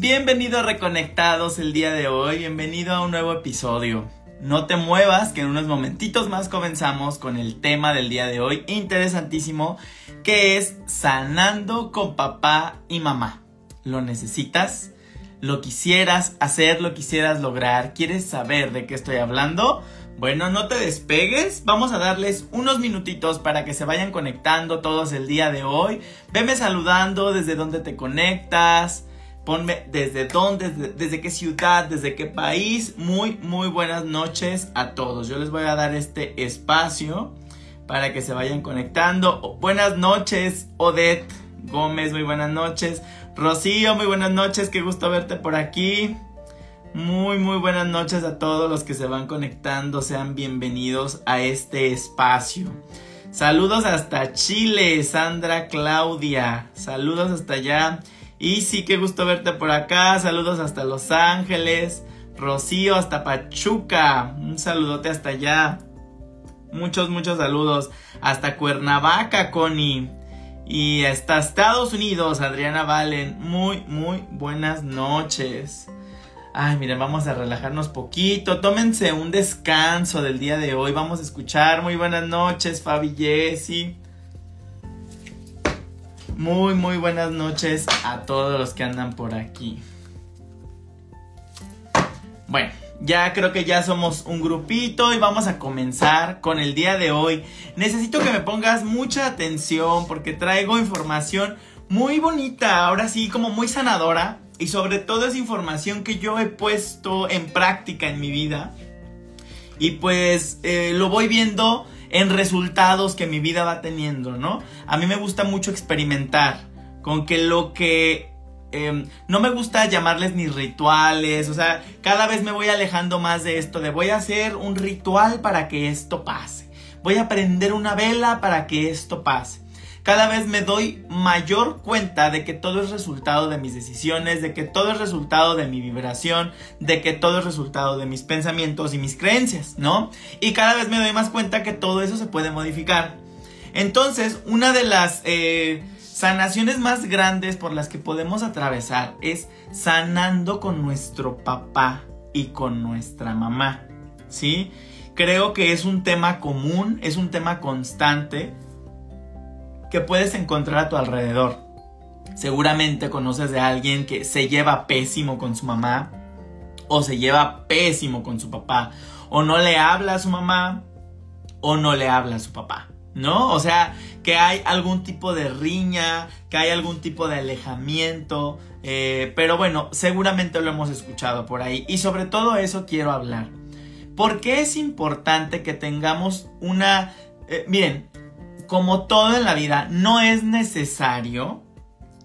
Bienvenido Reconectados el día de hoy, bienvenido a un nuevo episodio. No te muevas, que en unos momentitos más comenzamos con el tema del día de hoy, interesantísimo, que es sanando con papá y mamá. ¿Lo necesitas? ¿Lo quisieras hacer? ¿Lo quisieras lograr? ¿Quieres saber de qué estoy hablando? Bueno, no te despegues, vamos a darles unos minutitos para que se vayan conectando todos el día de hoy. Veme saludando desde dónde te conectas, ponme desde dónde, desde, qué ciudad, desde qué país. Muy, muy buenas noches a todos. Yo les voy a dar este espacio para que se vayan conectando. Buenas noches, Odette Gómez, muy buenas noches. Rocío, muy buenas noches, qué gusto verte por aquí. Muy, muy buenas noches a todos los que se van conectando. Sean bienvenidos a este espacio. Saludos hasta Chile, Sandra Claudia. Saludos hasta allá. Y sí, qué gusto verte por acá. Saludos hasta Los Ángeles. Rocío hasta Pachuca. Un saludote hasta allá. Muchos, muchos saludos. Hasta Cuernavaca, Connie. Y hasta Estados Unidos, Adriana Valen. Muy, muy buenas noches. Ay, miren, vamos a relajarnos poquito. Tómense un descanso del día de hoy. Vamos a escuchar. Muy buenas noches, Fabi Jessy. Muy, muy buenas noches a todos los que andan por aquí. Bueno, ya creo que ya somos un grupito y vamos a comenzar con el día de hoy. Necesito que me pongas mucha atención porque traigo información muy bonita, ahora sí, como muy sanadora y sobre todo es información que yo he puesto en práctica en mi vida. Y pues eh, lo voy viendo en resultados que mi vida va teniendo, ¿no? A mí me gusta mucho experimentar con que lo que... Eh, no me gusta llamarles ni rituales, o sea, cada vez me voy alejando más de esto, de voy a hacer un ritual para que esto pase, voy a prender una vela para que esto pase cada vez me doy mayor cuenta de que todo es resultado de mis decisiones, de que todo es resultado de mi vibración, de que todo es resultado de mis pensamientos y mis creencias, ¿no? Y cada vez me doy más cuenta que todo eso se puede modificar. Entonces, una de las eh, sanaciones más grandes por las que podemos atravesar es sanando con nuestro papá y con nuestra mamá, ¿sí? Creo que es un tema común, es un tema constante que puedes encontrar a tu alrededor. Seguramente conoces de alguien que se lleva pésimo con su mamá o se lleva pésimo con su papá o no le habla a su mamá o no le habla a su papá. ¿No? O sea, que hay algún tipo de riña, que hay algún tipo de alejamiento, eh, pero bueno, seguramente lo hemos escuchado por ahí y sobre todo eso quiero hablar. ¿Por qué es importante que tengamos una... Eh, miren, como todo en la vida, no es necesario,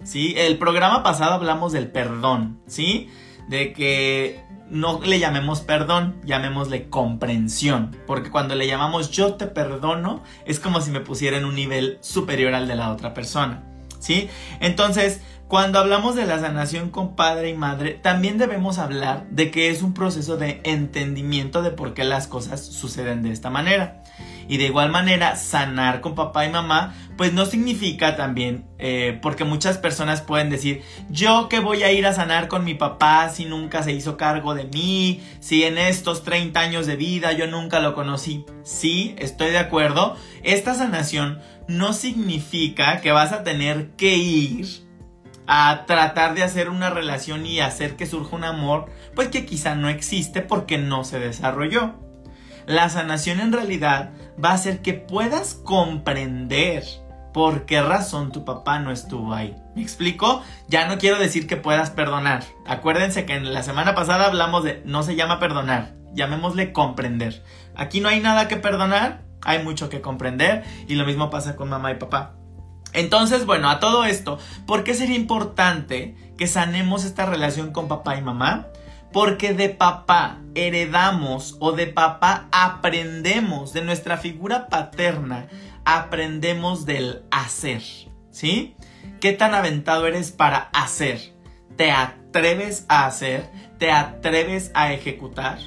¿sí? El programa pasado hablamos del perdón, ¿sí? De que no le llamemos perdón, llamémosle comprensión, porque cuando le llamamos yo te perdono, es como si me pusiera en un nivel superior al de la otra persona, ¿sí? Entonces, cuando hablamos de la sanación con padre y madre, también debemos hablar de que es un proceso de entendimiento de por qué las cosas suceden de esta manera. Y de igual manera, sanar con papá y mamá, pues no significa también, eh, porque muchas personas pueden decir, yo que voy a ir a sanar con mi papá si nunca se hizo cargo de mí, si en estos 30 años de vida yo nunca lo conocí. Sí, estoy de acuerdo. Esta sanación no significa que vas a tener que ir a tratar de hacer una relación y hacer que surja un amor, pues que quizá no existe porque no se desarrolló. La sanación en realidad va a hacer que puedas comprender por qué razón tu papá no estuvo ahí. ¿Me explico? Ya no quiero decir que puedas perdonar. Acuérdense que en la semana pasada hablamos de no se llama perdonar, llamémosle comprender. Aquí no hay nada que perdonar, hay mucho que comprender y lo mismo pasa con mamá y papá. Entonces, bueno, a todo esto, ¿por qué sería importante que sanemos esta relación con papá y mamá? Porque de papá heredamos o de papá aprendemos, de nuestra figura paterna, aprendemos del hacer, ¿sí? ¿Qué tan aventado eres para hacer? ¿Te atreves a hacer? ¿Te atreves a ejecutar?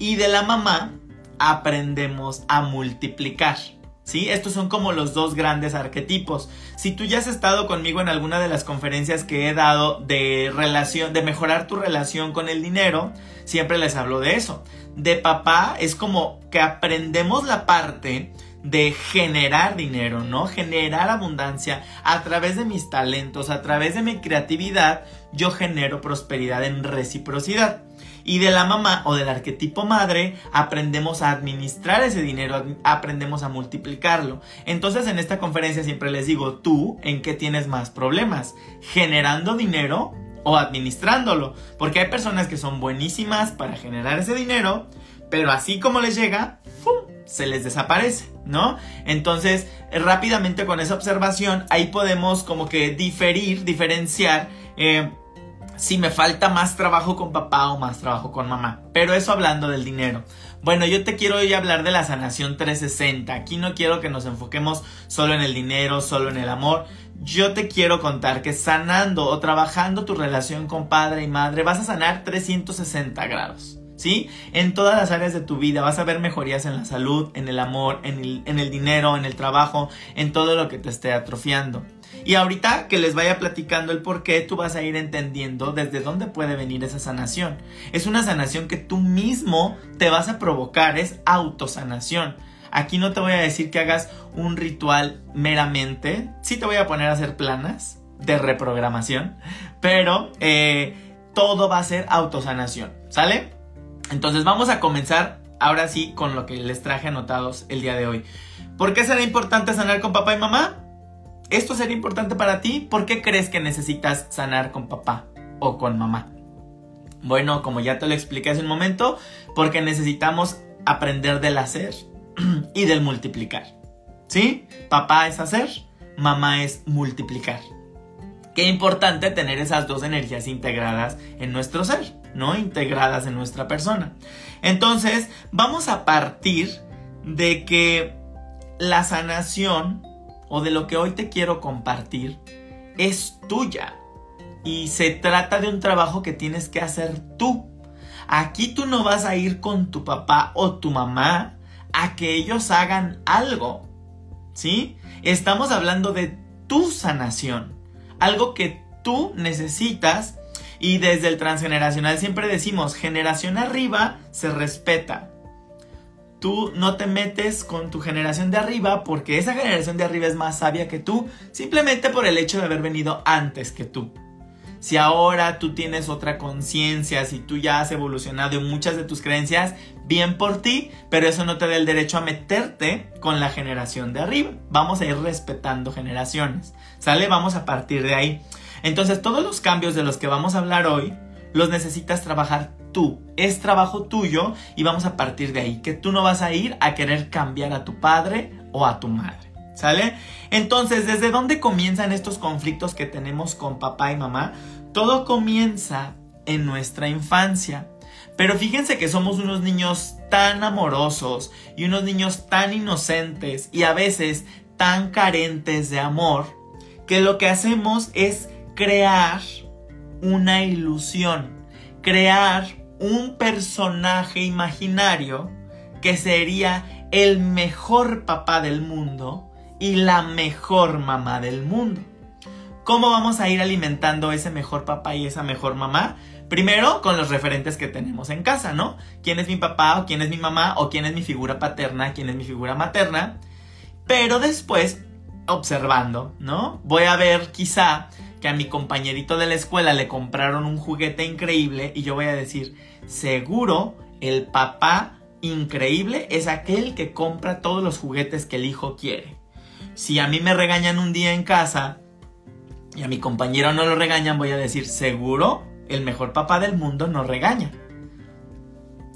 Y de la mamá aprendemos a multiplicar. ¿Sí? Estos son como los dos grandes arquetipos. Si tú ya has estado conmigo en alguna de las conferencias que he dado de relación, de mejorar tu relación con el dinero, siempre les hablo de eso. De papá es como que aprendemos la parte de generar dinero, ¿no? Generar abundancia a través de mis talentos, a través de mi creatividad, yo genero prosperidad en reciprocidad. Y de la mamá o del arquetipo madre aprendemos a administrar ese dinero, aprendemos a multiplicarlo. Entonces en esta conferencia siempre les digo, tú, ¿en qué tienes más problemas? ¿Generando dinero o administrándolo? Porque hay personas que son buenísimas para generar ese dinero, pero así como les llega, se les desaparece, ¿no? Entonces, rápidamente con esa observación, ahí podemos como que diferir, diferenciar eh, si me falta más trabajo con papá o más trabajo con mamá. Pero eso hablando del dinero. Bueno, yo te quiero hoy hablar de la sanación 360. Aquí no quiero que nos enfoquemos solo en el dinero, solo en el amor. Yo te quiero contar que sanando o trabajando tu relación con padre y madre vas a sanar 360 grados. ¿sí? En todas las áreas de tu vida vas a ver mejorías en la salud, en el amor, en el, en el dinero, en el trabajo, en todo lo que te esté atrofiando. Y ahorita que les vaya platicando el por qué, tú vas a ir entendiendo desde dónde puede venir esa sanación. Es una sanación que tú mismo te vas a provocar, es autosanación. Aquí no te voy a decir que hagas un ritual meramente, sí te voy a poner a hacer planas de reprogramación, pero eh, todo va a ser autosanación, ¿sale? Entonces vamos a comenzar ahora sí con lo que les traje anotados el día de hoy. ¿Por qué será importante sanar con papá y mamá? ¿Esto sería importante para ti? ¿Por qué crees que necesitas sanar con papá o con mamá? Bueno, como ya te lo expliqué hace un momento, porque necesitamos aprender del hacer y del multiplicar. ¿Sí? Papá es hacer, mamá es multiplicar. Qué importante tener esas dos energías integradas en nuestro ser, ¿no? Integradas en nuestra persona. Entonces, vamos a partir de que la sanación o de lo que hoy te quiero compartir es tuya. Y se trata de un trabajo que tienes que hacer tú. Aquí tú no vas a ir con tu papá o tu mamá a que ellos hagan algo. ¿Sí? Estamos hablando de tu sanación algo que tú necesitas y desde el transgeneracional siempre decimos, generación arriba se respeta. Tú no te metes con tu generación de arriba porque esa generación de arriba es más sabia que tú, simplemente por el hecho de haber venido antes que tú. Si ahora tú tienes otra conciencia, si tú ya has evolucionado en muchas de tus creencias, bien por ti, pero eso no te da el derecho a meterte con la generación de arriba. Vamos a ir respetando generaciones. ¿Sale? Vamos a partir de ahí. Entonces, todos los cambios de los que vamos a hablar hoy, los necesitas trabajar tú. Es trabajo tuyo y vamos a partir de ahí. Que tú no vas a ir a querer cambiar a tu padre o a tu madre. ¿Sale? Entonces, ¿desde dónde comienzan estos conflictos que tenemos con papá y mamá? Todo comienza en nuestra infancia. Pero fíjense que somos unos niños tan amorosos y unos niños tan inocentes y a veces tan carentes de amor que lo que hacemos es crear una ilusión, crear un personaje imaginario que sería el mejor papá del mundo y la mejor mamá del mundo. ¿Cómo vamos a ir alimentando ese mejor papá y esa mejor mamá? Primero con los referentes que tenemos en casa, ¿no? ¿Quién es mi papá o quién es mi mamá o quién es mi figura paterna, quién es mi figura materna? Pero después observando, ¿no? Voy a ver quizá que a mi compañerito de la escuela le compraron un juguete increíble y yo voy a decir, seguro el papá increíble es aquel que compra todos los juguetes que el hijo quiere si a mí me regañan un día en casa y a mi compañero no lo regañan, voy a decir, seguro el mejor papá del mundo no regaña.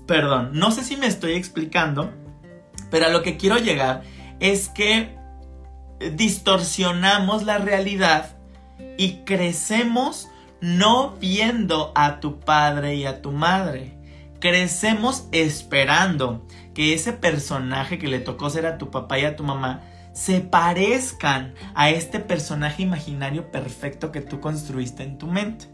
Perdón, no sé si me estoy explicando, pero a lo que quiero llegar es que distorsionamos la realidad y crecemos no viendo a tu padre y a tu madre. Crecemos esperando que ese personaje que le tocó ser a tu papá y a tu mamá se parezcan a este personaje imaginario perfecto que tú construiste en tu mente.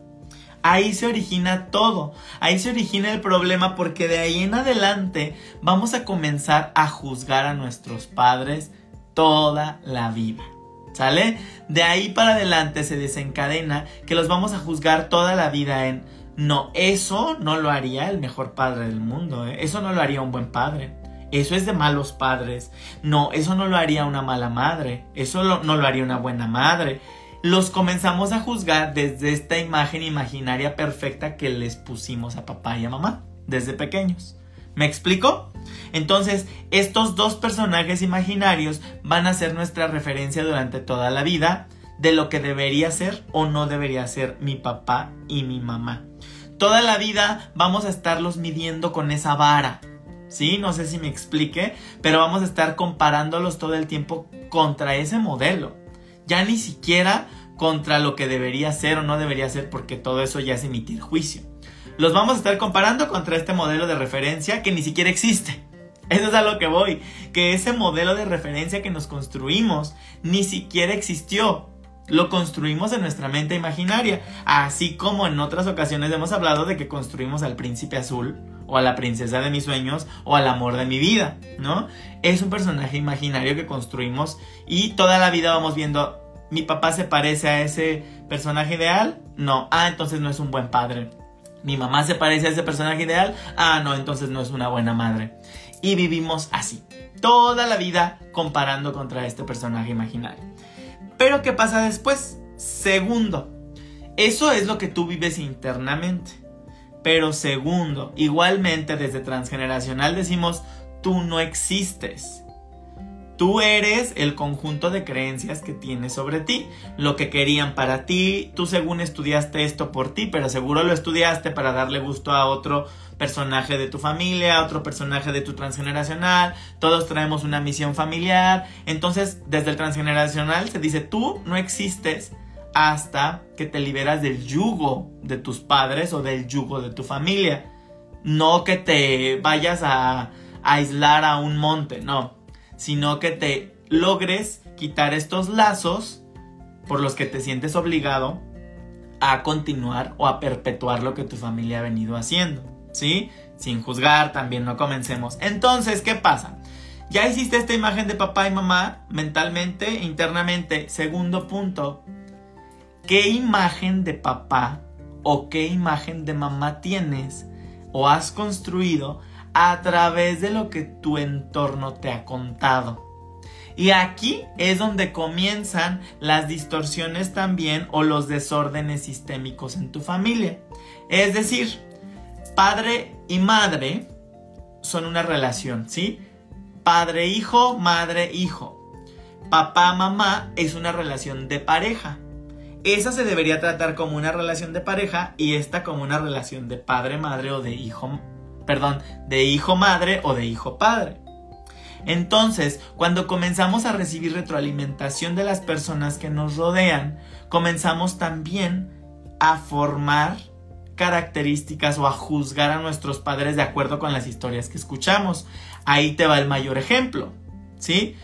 Ahí se origina todo, ahí se origina el problema porque de ahí en adelante vamos a comenzar a juzgar a nuestros padres toda la vida. ¿Sale? De ahí para adelante se desencadena que los vamos a juzgar toda la vida en, no, eso no lo haría el mejor padre del mundo, ¿eh? eso no lo haría un buen padre. Eso es de malos padres. No, eso no lo haría una mala madre. Eso no lo haría una buena madre. Los comenzamos a juzgar desde esta imagen imaginaria perfecta que les pusimos a papá y a mamá desde pequeños. ¿Me explico? Entonces, estos dos personajes imaginarios van a ser nuestra referencia durante toda la vida de lo que debería ser o no debería ser mi papá y mi mamá. Toda la vida vamos a estarlos midiendo con esa vara. ¿Sí? No sé si me explique, pero vamos a estar comparándolos todo el tiempo contra ese modelo. Ya ni siquiera contra lo que debería ser o no debería ser, porque todo eso ya es emitir juicio los vamos a estar comparando contra este modelo de referencia que ni siquiera existe. Eso es a lo que voy, que ese modelo de referencia que nos construimos ni siquiera existió. Lo construimos en nuestra mente imaginaria, así como en otras ocasiones hemos hablado de que construimos al príncipe azul o a la princesa de mis sueños o al amor de mi vida, ¿no? Es un personaje imaginario que construimos y toda la vida vamos viendo, mi papá se parece a ese personaje ideal, no, ah, entonces no es un buen padre mi mamá se parece a ese personaje ideal, ah, no, entonces no es una buena madre. Y vivimos así, toda la vida comparando contra este personaje imaginario. Pero ¿qué pasa después? Segundo, eso es lo que tú vives internamente. Pero segundo, igualmente desde transgeneracional decimos, tú no existes. Tú eres el conjunto de creencias que tienes sobre ti, lo que querían para ti, tú según estudiaste esto por ti, pero seguro lo estudiaste para darle gusto a otro personaje de tu familia, a otro personaje de tu transgeneracional, todos traemos una misión familiar, entonces desde el transgeneracional se dice tú no existes hasta que te liberas del yugo de tus padres o del yugo de tu familia, no que te vayas a aislar a un monte, no sino que te logres quitar estos lazos por los que te sientes obligado a continuar o a perpetuar lo que tu familia ha venido haciendo, ¿sí? Sin juzgar, también no comencemos. Entonces, ¿qué pasa? Ya hiciste esta imagen de papá y mamá mentalmente, internamente. Segundo punto, ¿qué imagen de papá o qué imagen de mamá tienes o has construido a través de lo que tu entorno te ha contado. Y aquí es donde comienzan las distorsiones también o los desórdenes sistémicos en tu familia. Es decir, padre y madre son una relación, ¿sí? Padre-hijo, madre-hijo. Papá-mamá es una relación de pareja. Esa se debería tratar como una relación de pareja y esta como una relación de padre-madre o de hijo perdón, de hijo madre o de hijo padre. Entonces, cuando comenzamos a recibir retroalimentación de las personas que nos rodean, comenzamos también a formar características o a juzgar a nuestros padres de acuerdo con las historias que escuchamos. Ahí te va el mayor ejemplo, ¿sí?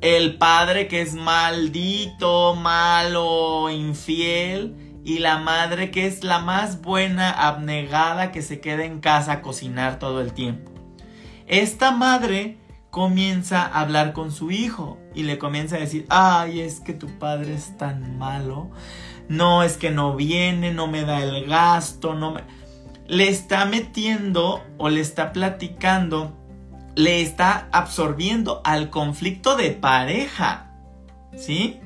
El padre que es maldito, malo, infiel, y la madre que es la más buena, abnegada, que se queda en casa a cocinar todo el tiempo. Esta madre comienza a hablar con su hijo y le comienza a decir, ay, es que tu padre es tan malo, no, es que no viene, no me da el gasto, no me... Le está metiendo o le está platicando, le está absorbiendo al conflicto de pareja, ¿sí?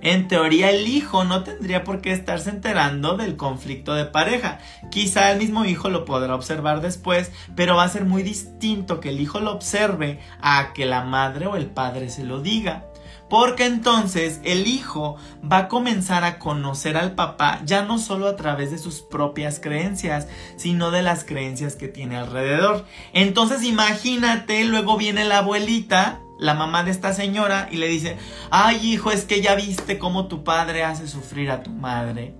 En teoría el hijo no tendría por qué estarse enterando del conflicto de pareja. Quizá el mismo hijo lo podrá observar después, pero va a ser muy distinto que el hijo lo observe a que la madre o el padre se lo diga. Porque entonces el hijo va a comenzar a conocer al papá ya no solo a través de sus propias creencias, sino de las creencias que tiene alrededor. Entonces imagínate, luego viene la abuelita la mamá de esta señora y le dice, ay hijo, es que ya viste cómo tu padre hace sufrir a tu madre.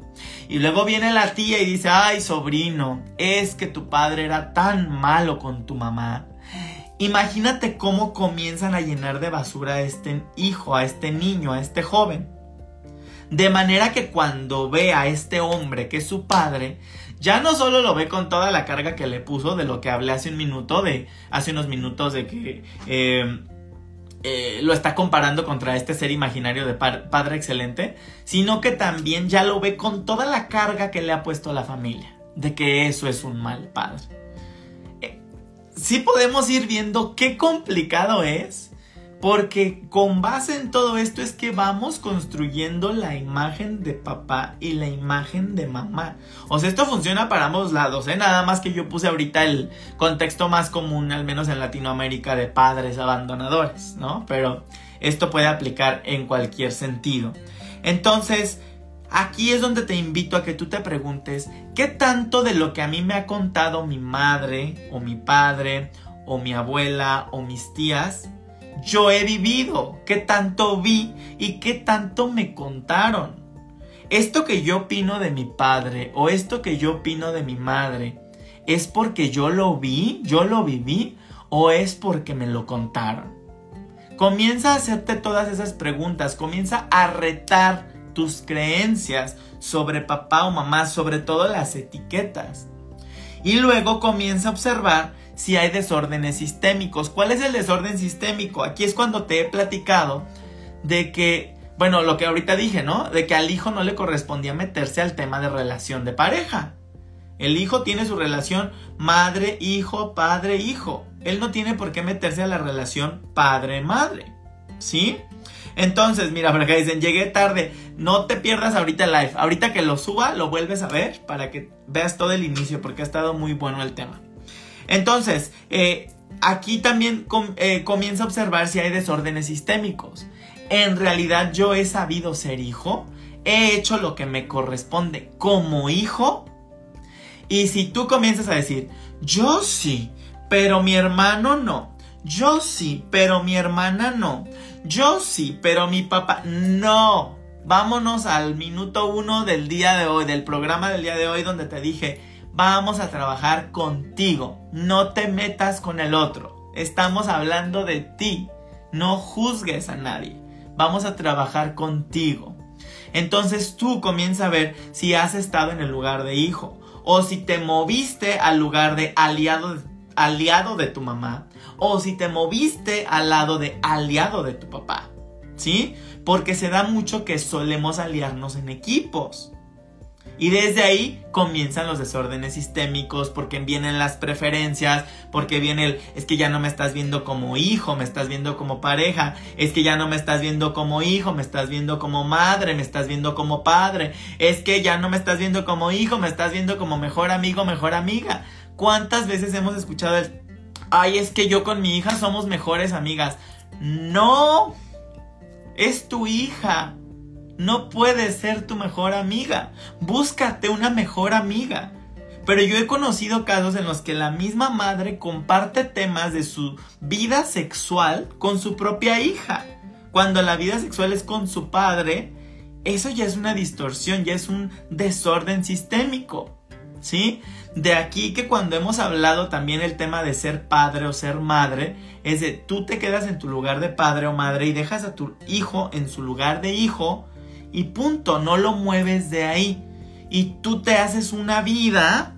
Y luego viene la tía y dice, ay sobrino, es que tu padre era tan malo con tu mamá. Imagínate cómo comienzan a llenar de basura a este hijo, a este niño, a este joven. De manera que cuando ve a este hombre que es su padre, ya no solo lo ve con toda la carga que le puso de lo que hablé hace un minuto, de hace unos minutos de que eh, eh, lo está comparando contra este ser imaginario de padre excelente, sino que también ya lo ve con toda la carga que le ha puesto a la familia, de que eso es un mal padre. Eh, sí podemos ir viendo qué complicado es porque con base en todo esto es que vamos construyendo la imagen de papá y la imagen de mamá. O sea, esto funciona para ambos lados, ¿eh? Nada más que yo puse ahorita el contexto más común, al menos en Latinoamérica, de padres abandonadores, ¿no? Pero esto puede aplicar en cualquier sentido. Entonces, aquí es donde te invito a que tú te preguntes, ¿qué tanto de lo que a mí me ha contado mi madre o mi padre o mi abuela o mis tías yo he vivido, qué tanto vi y qué tanto me contaron. Esto que yo opino de mi padre o esto que yo opino de mi madre, ¿es porque yo lo vi, yo lo viví o es porque me lo contaron? Comienza a hacerte todas esas preguntas, comienza a retar tus creencias sobre papá o mamá, sobre todo las etiquetas. Y luego comienza a observar si hay desórdenes sistémicos. ¿Cuál es el desorden sistémico? Aquí es cuando te he platicado de que, bueno, lo que ahorita dije, ¿no? De que al hijo no le correspondía meterse al tema de relación de pareja. El hijo tiene su relación madre, hijo, padre, hijo. Él no tiene por qué meterse a la relación padre-madre. ¿Sí? Entonces, mira, por acá dicen, llegué tarde. No te pierdas ahorita el live. Ahorita que lo suba, lo vuelves a ver para que veas todo el inicio, porque ha estado muy bueno el tema. Entonces, eh, aquí también eh, comienza a observar si hay desórdenes sistémicos. En realidad yo he sabido ser hijo, he hecho lo que me corresponde como hijo. Y si tú comienzas a decir, yo sí, pero mi hermano no. Yo sí, pero mi hermana no. Yo sí, pero mi papá no. Vámonos al minuto uno del día de hoy, del programa del día de hoy donde te dije, Vamos a trabajar contigo. No te metas con el otro. Estamos hablando de ti. No juzgues a nadie. Vamos a trabajar contigo. Entonces tú comienza a ver si has estado en el lugar de hijo o si te moviste al lugar de aliado, aliado de tu mamá o si te moviste al lado de aliado de tu papá. ¿Sí? Porque se da mucho que solemos aliarnos en equipos. Y desde ahí comienzan los desórdenes sistémicos, porque vienen las preferencias, porque viene el, es que ya no me estás viendo como hijo, me estás viendo como pareja, es que ya no me estás viendo como hijo, me estás viendo como madre, me estás viendo como padre, es que ya no me estás viendo como hijo, me estás viendo como mejor amigo, mejor amiga. ¿Cuántas veces hemos escuchado el, ay, es que yo con mi hija somos mejores amigas? No, es tu hija no puede ser tu mejor amiga. Búscate una mejor amiga. Pero yo he conocido casos en los que la misma madre comparte temas de su vida sexual con su propia hija. Cuando la vida sexual es con su padre, eso ya es una distorsión, ya es un desorden sistémico. ¿Sí? De aquí que cuando hemos hablado también el tema de ser padre o ser madre, es de tú te quedas en tu lugar de padre o madre y dejas a tu hijo en su lugar de hijo y punto, no lo mueves de ahí. Y tú te haces una vida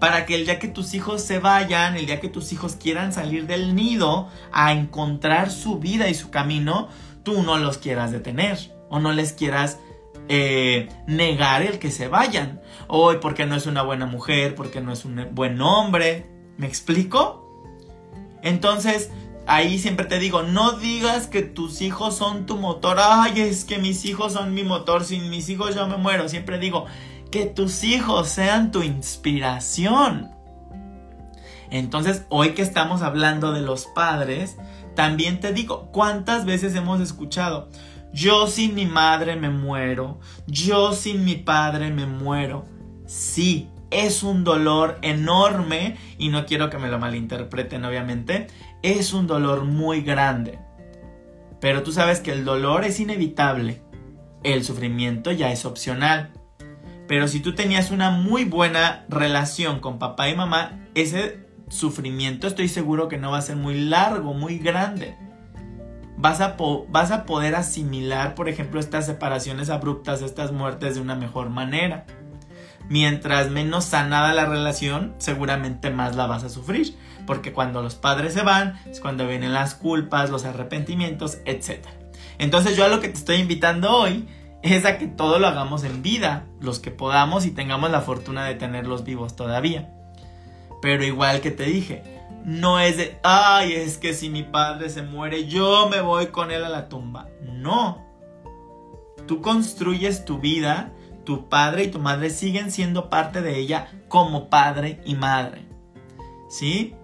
para que el día que tus hijos se vayan, el día que tus hijos quieran salir del nido a encontrar su vida y su camino, tú no los quieras detener o no les quieras eh, negar el que se vayan. Hoy porque no es una buena mujer, porque no es un buen hombre. ¿Me explico? Entonces, ahí siempre te digo, no digas que tus hijos son tu motor. Ay, es que mis hijos son mi motor. Sin mis hijos yo me muero. Siempre digo, que tus hijos sean tu inspiración. Entonces, hoy que estamos hablando de los padres, también te digo, ¿cuántas veces hemos escuchado? Yo sin mi madre me muero. Yo sin mi padre me muero. Sí, es un dolor enorme y no quiero que me lo malinterpreten obviamente, es un dolor muy grande. Pero tú sabes que el dolor es inevitable, el sufrimiento ya es opcional. Pero si tú tenías una muy buena relación con papá y mamá, ese sufrimiento estoy seguro que no va a ser muy largo, muy grande. Vas a, vas a poder asimilar, por ejemplo, estas separaciones abruptas, estas muertes de una mejor manera mientras menos sanada la relación, seguramente más la vas a sufrir. Porque cuando los padres se van, es cuando vienen las culpas, los arrepentimientos, etc. Entonces yo a lo que te estoy invitando hoy es a que todo lo hagamos en vida, los que podamos y tengamos la fortuna de tenerlos vivos todavía. Pero igual que te dije, no es de, ay, es que si mi padre se muere, yo me voy con él a la tumba. No. Tú construyes tu vida, tu padre y tu madre siguen siendo parte de ella como padre y madre. ¿Sí?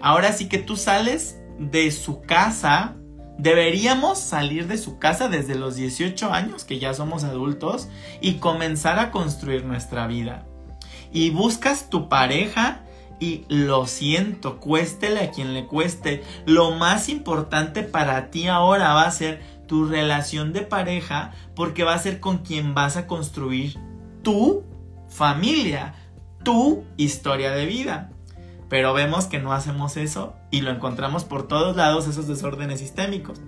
Ahora sí que tú sales de su casa, deberíamos salir de su casa desde los 18 años, que ya somos adultos, y comenzar a construir nuestra vida. Y buscas tu pareja y lo siento, cuéstele a quien le cueste. Lo más importante para ti ahora va a ser tu relación de pareja porque va a ser con quien vas a construir tu familia, tu historia de vida. Pero vemos que no hacemos eso y lo encontramos por todos lados esos desórdenes sistémicos.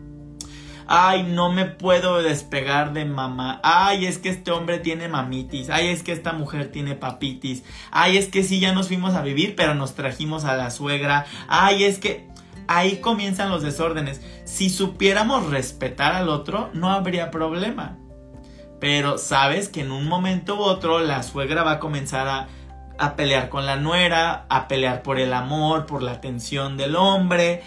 Ay, no me puedo despegar de mamá. Ay, es que este hombre tiene mamitis. Ay, es que esta mujer tiene papitis. Ay, es que sí, ya nos fuimos a vivir, pero nos trajimos a la suegra. Ay, es que ahí comienzan los desórdenes. Si supiéramos respetar al otro, no habría problema. Pero sabes que en un momento u otro la suegra va a comenzar a a pelear con la nuera, a pelear por el amor, por la atención del hombre.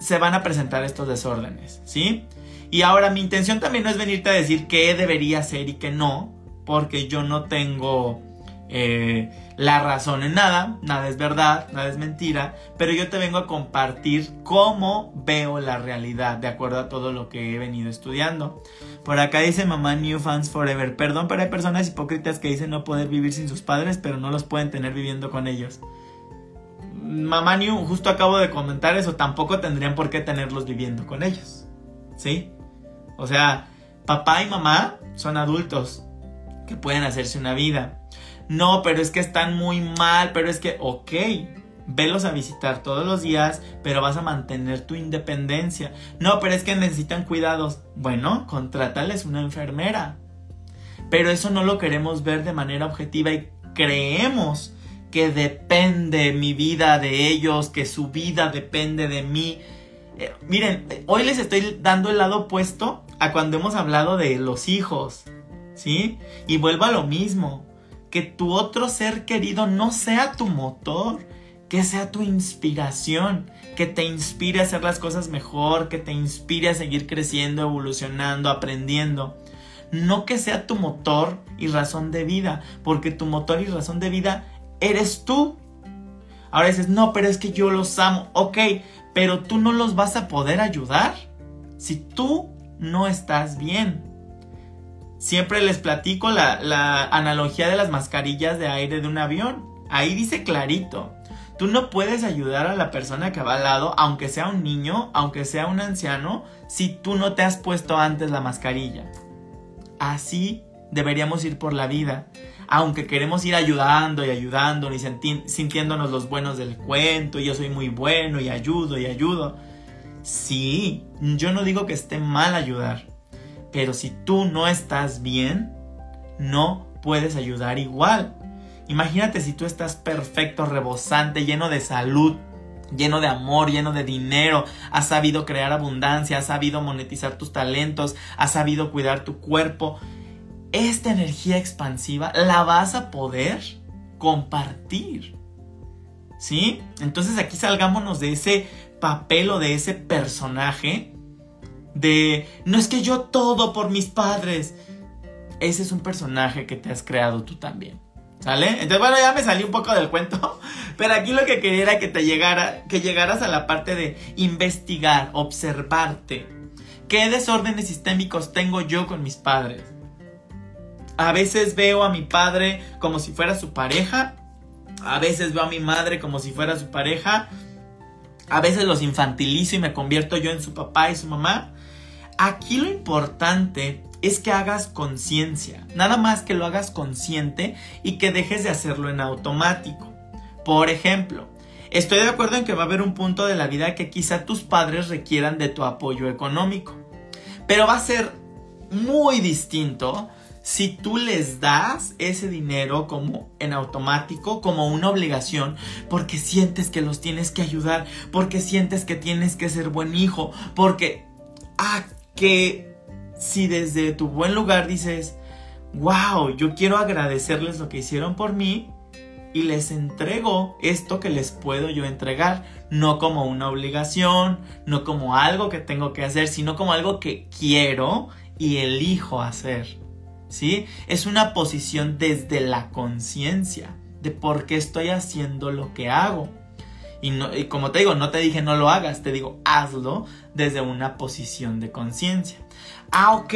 Se van a presentar estos desórdenes, ¿sí? Y ahora mi intención también no es venirte a decir qué debería ser y qué no, porque yo no tengo eh, la razón en nada, nada es verdad, nada es mentira, pero yo te vengo a compartir cómo veo la realidad de acuerdo a todo lo que he venido estudiando. Por acá dice mamá New Fans Forever. Perdón, pero hay personas hipócritas que dicen no poder vivir sin sus padres, pero no los pueden tener viviendo con ellos. Mamá New, justo acabo de comentar eso, tampoco tendrían por qué tenerlos viviendo con ellos. ¿Sí? O sea, papá y mamá son adultos que pueden hacerse una vida no, pero es que están muy mal, pero es que, ok, velos a visitar todos los días, pero vas a mantener tu independencia. No, pero es que necesitan cuidados. Bueno, contrátales una enfermera. Pero eso no lo queremos ver de manera objetiva y creemos que depende mi vida de ellos, que su vida depende de mí. Eh, miren, hoy les estoy dando el lado opuesto a cuando hemos hablado de los hijos, ¿sí? Y vuelvo a lo mismo que tu otro ser querido no sea tu motor, que sea tu inspiración, que te inspire a hacer las cosas mejor, que te inspire a seguir creciendo, evolucionando, aprendiendo. No que sea tu motor y razón de vida, porque tu motor y razón de vida eres tú. Ahora dices, no, pero es que yo los amo. Ok, pero tú no los vas a poder ayudar si tú no estás bien. Siempre les platico la, analogía de las mascarillas de aire de un avión. Ahí dice clarito. Tú no puedes ayudar a la persona que va al lado, aunque sea un niño, aunque sea un anciano, si tú no te has puesto antes la mascarilla. Así deberíamos ir por la vida. Aunque queremos ir ayudando y ayudando y sintiéndonos los buenos del cuento, y yo soy muy bueno y ayudo y ayudo. Sí, yo no digo que esté mal ayudar. Pero si tú no estás bien, no puedes ayudar igual. Imagínate si tú estás perfecto, rebosante, lleno de salud, lleno de amor, lleno de dinero, has sabido crear abundancia, has sabido monetizar tus talentos, has sabido cuidar tu cuerpo. Esta energía expansiva la vas a poder compartir. ¿Sí? Entonces aquí salgámonos de ese papel o de ese personaje de no es que yo todo por mis padres. Ese es un personaje que te has creado tú también. ¿Sale? Entonces, bueno, ya me salí un poco del cuento, pero aquí lo que quería era que te llegara, que llegaras a la parte de investigar, observarte. ¿Qué desórdenes sistémicos tengo yo con mis padres? A veces veo a mi padre como si fuera su pareja, a veces veo a mi madre como si fuera su pareja, a veces los infantilizo y me convierto yo en su papá y su mamá, Aquí lo importante es que hagas conciencia, nada más que lo hagas consciente y que dejes de hacerlo en automático. Por ejemplo, estoy de acuerdo en que va a haber un punto de la vida que quizá tus padres requieran de tu apoyo económico, pero va a ser muy distinto si tú les das ese dinero como en automático, como una obligación, porque sientes que los tienes que ayudar, porque sientes que tienes que ser buen hijo, porque, ah, que si desde tu buen lugar dices, wow, yo quiero agradecerles lo que hicieron por mí y les entrego esto que les puedo yo entregar, no como una obligación, no como algo que tengo que hacer, sino como algo que quiero y elijo hacer. ¿sí? Es una posición desde la conciencia de por qué estoy haciendo lo que hago. Y, no, y como te digo, no te dije no lo hagas, te digo hazlo desde una posición de conciencia. Ah, ok,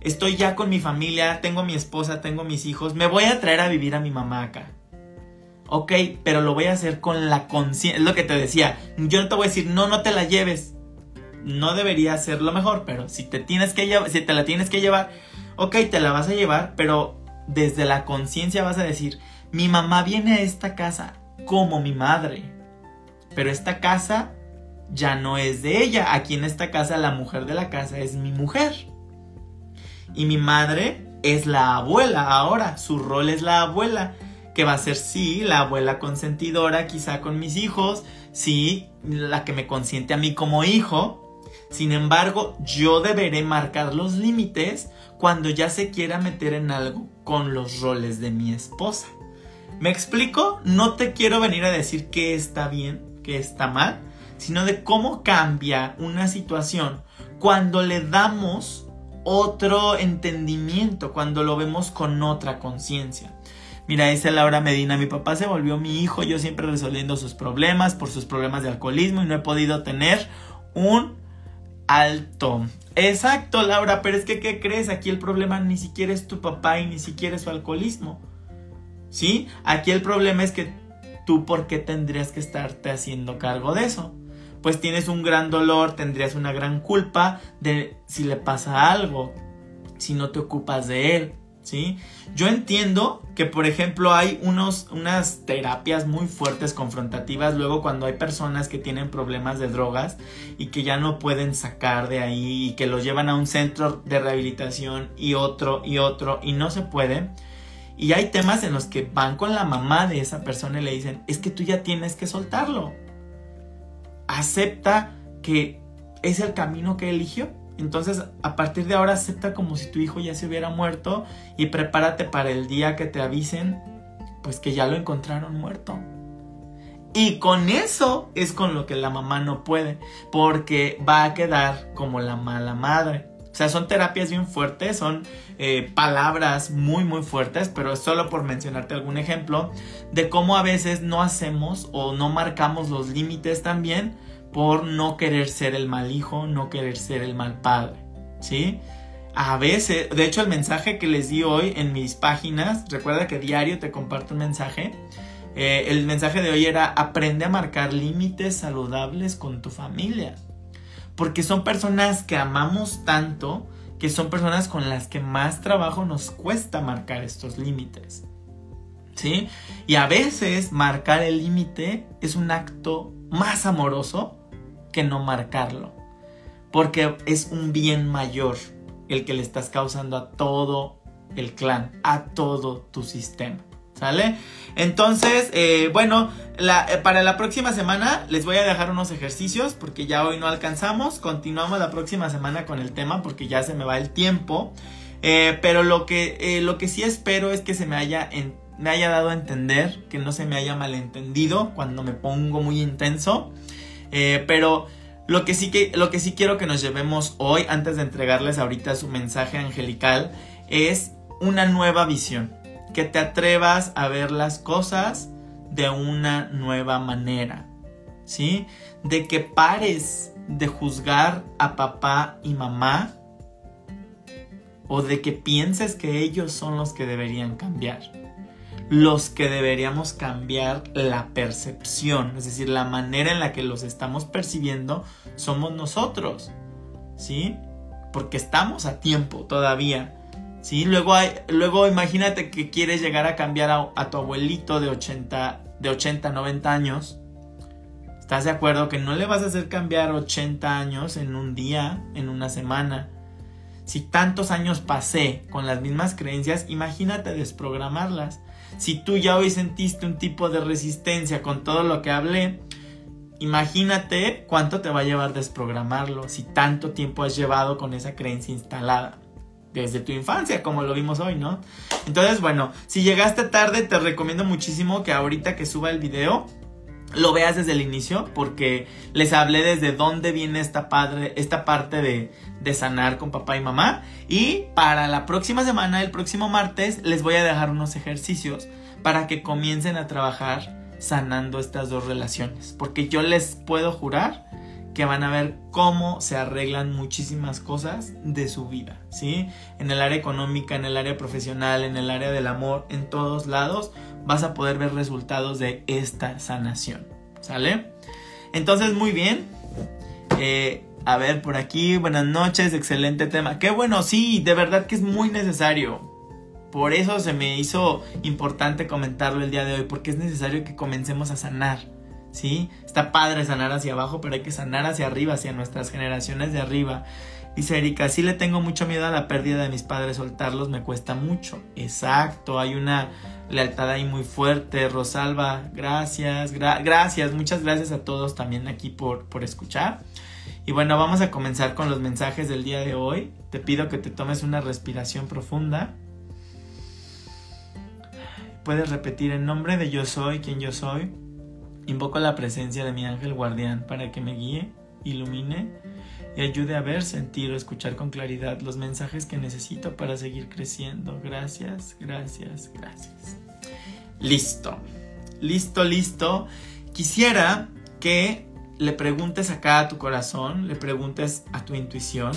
estoy ya con mi familia, tengo mi esposa, tengo mis hijos, me voy a traer a vivir a mi mamá acá. Ok, pero lo voy a hacer con la conciencia. Es lo que te decía. Yo no te voy a decir, no, no te la lleves. No debería ser lo mejor, pero si te tienes que llevar, si te la tienes que llevar, ok, te la vas a llevar, pero desde la conciencia vas a decir, mi mamá viene a esta casa como mi madre, pero esta casa ya no es de ella, aquí en esta casa la mujer de la casa es mi mujer. Y mi madre es la abuela ahora, su rol es la abuela, que va a ser sí, la abuela consentidora quizá con mis hijos, sí, la que me consiente a mí como hijo. Sin embargo, yo deberé marcar los límites cuando ya se quiera meter en algo con los roles de mi esposa. ¿Me explico? No te quiero venir a decir qué está bien, está mal, sino de cómo cambia una situación cuando le damos otro entendimiento, cuando lo vemos con otra conciencia. Mira, dice Laura Medina, mi papá se volvió mi hijo, yo siempre resolviendo sus problemas por sus problemas de alcoholismo y no he podido tener un alto. Exacto, Laura, pero es que, ¿qué crees? Aquí el problema ni siquiera es tu papá y ni siquiera es su alcoholismo. ¿Sí? Aquí el problema es que tú, ¿por qué tendrías que estarte haciendo cargo de eso? Pues tienes un gran dolor, tendrías una gran culpa de si le pasa algo, si no te ocupas de él. ¿sí? Yo entiendo que, por ejemplo, hay unos, unas terapias muy fuertes, confrontativas, luego cuando hay personas que tienen problemas de drogas y que ya no pueden sacar de ahí y que los llevan a un centro de rehabilitación y otro y otro y no se puede. Y hay temas en los que van con la mamá de esa persona y le dicen, es que tú ya tienes que soltarlo. Acepta que es el camino que eligió. Entonces, a partir de ahora acepta como si tu hijo ya se hubiera muerto y prepárate para el día que te avisen, pues que ya lo encontraron muerto. Y con eso es con lo que la mamá no puede, porque va a quedar como la mala madre. O sea, son terapias bien fuertes, son eh, palabras muy, muy fuertes, pero solo por mencionarte algún ejemplo de cómo a veces no hacemos o no marcamos los límites también por no querer ser el mal hijo, no querer ser el mal padre, ¿sí? A veces, de hecho el mensaje que les di hoy en mis páginas, recuerda que diario te comparto un mensaje, eh, el mensaje de hoy era aprende a marcar límites saludables con tu familia, porque son personas que amamos tanto, que son personas con las que más trabajo nos cuesta marcar estos límites. ¿Sí? Y a veces marcar el límite es un acto más amoroso que no marcarlo. Porque es un bien mayor el que le estás causando a todo el clan, a todo tu sistema. ¿Sale? Entonces, eh, bueno, eh, para la próxima semana les voy a dejar unos ejercicios porque ya hoy no alcanzamos. Continuamos la próxima semana con el tema porque ya se me va el tiempo. Eh, pero lo que, lo que sí espero es que se me haya, me haya dado a entender, que no se me haya malentendido cuando me pongo muy intenso. Pero lo que, sí que, lo que sí quiero que nos llevemos hoy, antes de entregarles ahorita su mensaje angelical, es una nueva visión. Que te atrevas a ver las cosas de una nueva manera. ¿Sí? De que pares de juzgar a papá y mamá o de que pienses que ellos son los que deberían cambiar los que deberíamos cambiar la percepción, es decir, la manera en la que los estamos percibiendo somos nosotros, ¿sí? Porque estamos a tiempo todavía, ¿sí? Luego, hay, luego imagínate que quieres llegar a cambiar a, tu abuelito de 80, de 80, 90 años. ¿Estás de acuerdo que no le vas a hacer cambiar 80 años en un día, en una semana? Si tantos años pasé con las mismas creencias, imagínate desprogramarlas. Si tú ya hoy sentiste un tipo de resistencia con todo lo que hablé, imagínate cuánto te va a llevar desprogramarlo si tanto tiempo has llevado con esa creencia instalada desde tu infancia, como lo vimos hoy, ¿no? Entonces, bueno, si llegaste tarde, te recomiendo muchísimo que ahorita que suba el video, lo veas desde el inicio, porque les hablé desde dónde viene esta, padre, esta parte de, de sanar con papá y mamá. Y para la próxima semana, el próximo martes, les voy a dejar unos ejercicios para que comiencen a trabajar sanando estas dos relaciones. Porque yo les puedo jurar que van a ver cómo se arreglan muchísimas cosas de su vida, ¿sí? En el área económica, en el área profesional, en el área del amor, en todos lados vas a poder ver resultados de esta sanación, ¿sale? Entonces, muy bien. Eh, a ver, por aquí, buenas noches, excelente tema. Qué bueno, sí, de verdad que es muy necesario. Por eso se me hizo importante comentarlo el día de hoy, porque es necesario que comencemos a sanar ¿sí? Está padre sanar hacia abajo, pero hay que sanar hacia arriba, hacia nuestras generaciones de arriba. Dice Erika, sí le tengo mucho miedo a la pérdida de mis padres, soltarlos me cuesta mucho. Exacto, hay una lealtad ahí muy fuerte. Rosalba, gracias, gracias, muchas gracias a todos también aquí por, por escuchar. Y bueno, vamos a comenzar con los mensajes del día de hoy. Te pido que te tomes una respiración profunda. Puedes repetir en nombre de yo soy quien yo soy Invoco la presencia de mi ángel guardián para que me guíe, ilumine y ayude a ver, sentir o escuchar con claridad los mensajes que necesito para seguir creciendo. Gracias, gracias, gracias. Listo, listo, listo. Quisiera que le preguntes acá a tu corazón, le preguntes a tu intuición,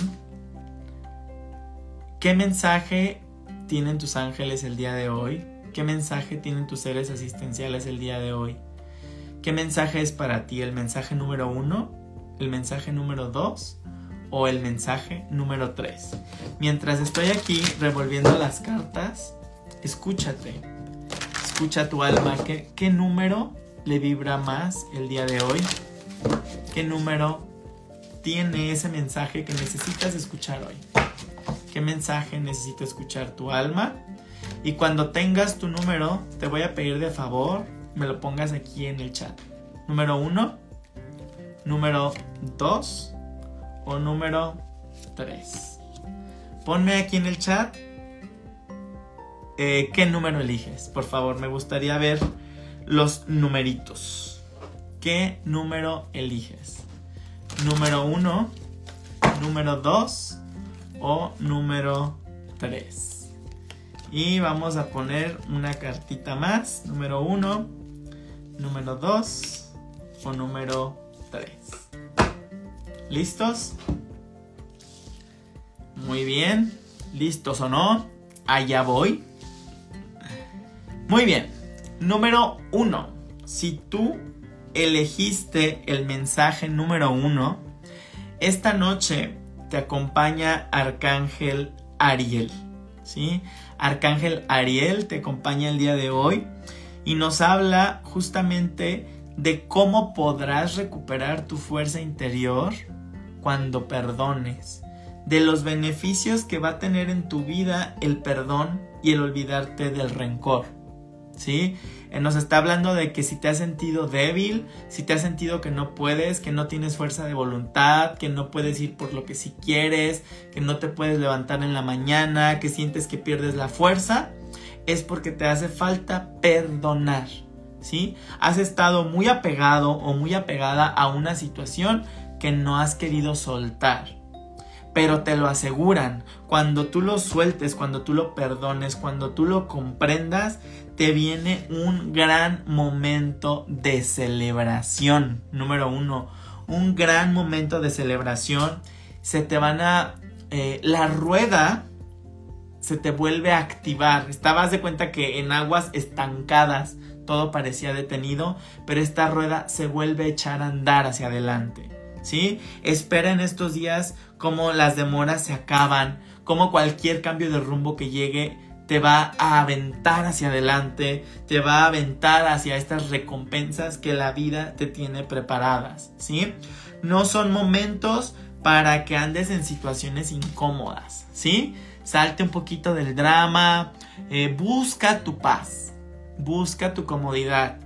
¿qué mensaje tienen tus ángeles el día de hoy? ¿Qué mensaje tienen tus seres asistenciales el día de hoy? ¿Qué mensaje es para ti? ¿El mensaje número uno? ¿El mensaje número dos? ¿O el mensaje número tres? Mientras estoy aquí revolviendo las cartas, escúchate. Escucha tu alma. ¿Qué, qué número le vibra más el día de hoy? ¿Qué número tiene ese mensaje que necesitas escuchar hoy? ¿Qué mensaje necesita escuchar tu alma? Y cuando tengas tu número, te voy a pedir de favor me lo pongas aquí en el chat. Número uno, número dos o número tres. Ponme aquí en el chat eh, qué número eliges. Por favor, me gustaría ver los numeritos. ¿Qué número eliges? Número uno, número dos o número tres. Y vamos a poner una cartita más. Número uno número 2 o número 3. ¿Listos? Muy bien. ¿Listos o no? Allá voy. Muy bien. Número 1. Si tú elegiste el mensaje número 1, esta noche te acompaña Arcángel Ariel. ¿Sí? Arcángel Ariel te acompaña el día de hoy y nos habla justamente de cómo podrás recuperar tu fuerza interior cuando perdones, de los beneficios que va a tener en tu vida el perdón y el olvidarte del rencor. ¿Sí? Eh, nos está hablando de que si te has sentido débil, si te has sentido que no puedes, que no tienes fuerza de voluntad, que no puedes ir por lo que si quieres, que no te puedes levantar en la mañana, que sientes que pierdes la fuerza, es porque te hace falta perdonar, ¿sí? Has estado muy apegado o muy apegada a una situación que no has querido soltar. Pero te lo aseguran, cuando tú lo sueltes, cuando tú lo perdones, cuando tú lo comprendas, te viene un gran momento de celebración. Número uno, un gran momento de celebración. Se te van a... Eh, la rueda se te vuelve a activar. Estabas de cuenta que en aguas estancadas todo parecía detenido, pero esta rueda se vuelve a echar a andar hacia adelante. ¿Sí? Espera en estos días cómo las demoras se acaban, cómo cualquier cambio de rumbo que llegue te va a aventar hacia adelante, te va a aventar hacia estas recompensas que la vida te tiene preparadas, ¿sí? No son momentos para que andes en situaciones incómodas, ¿sí? Salte un poquito del drama, eh, busca tu paz, busca tu comodidad,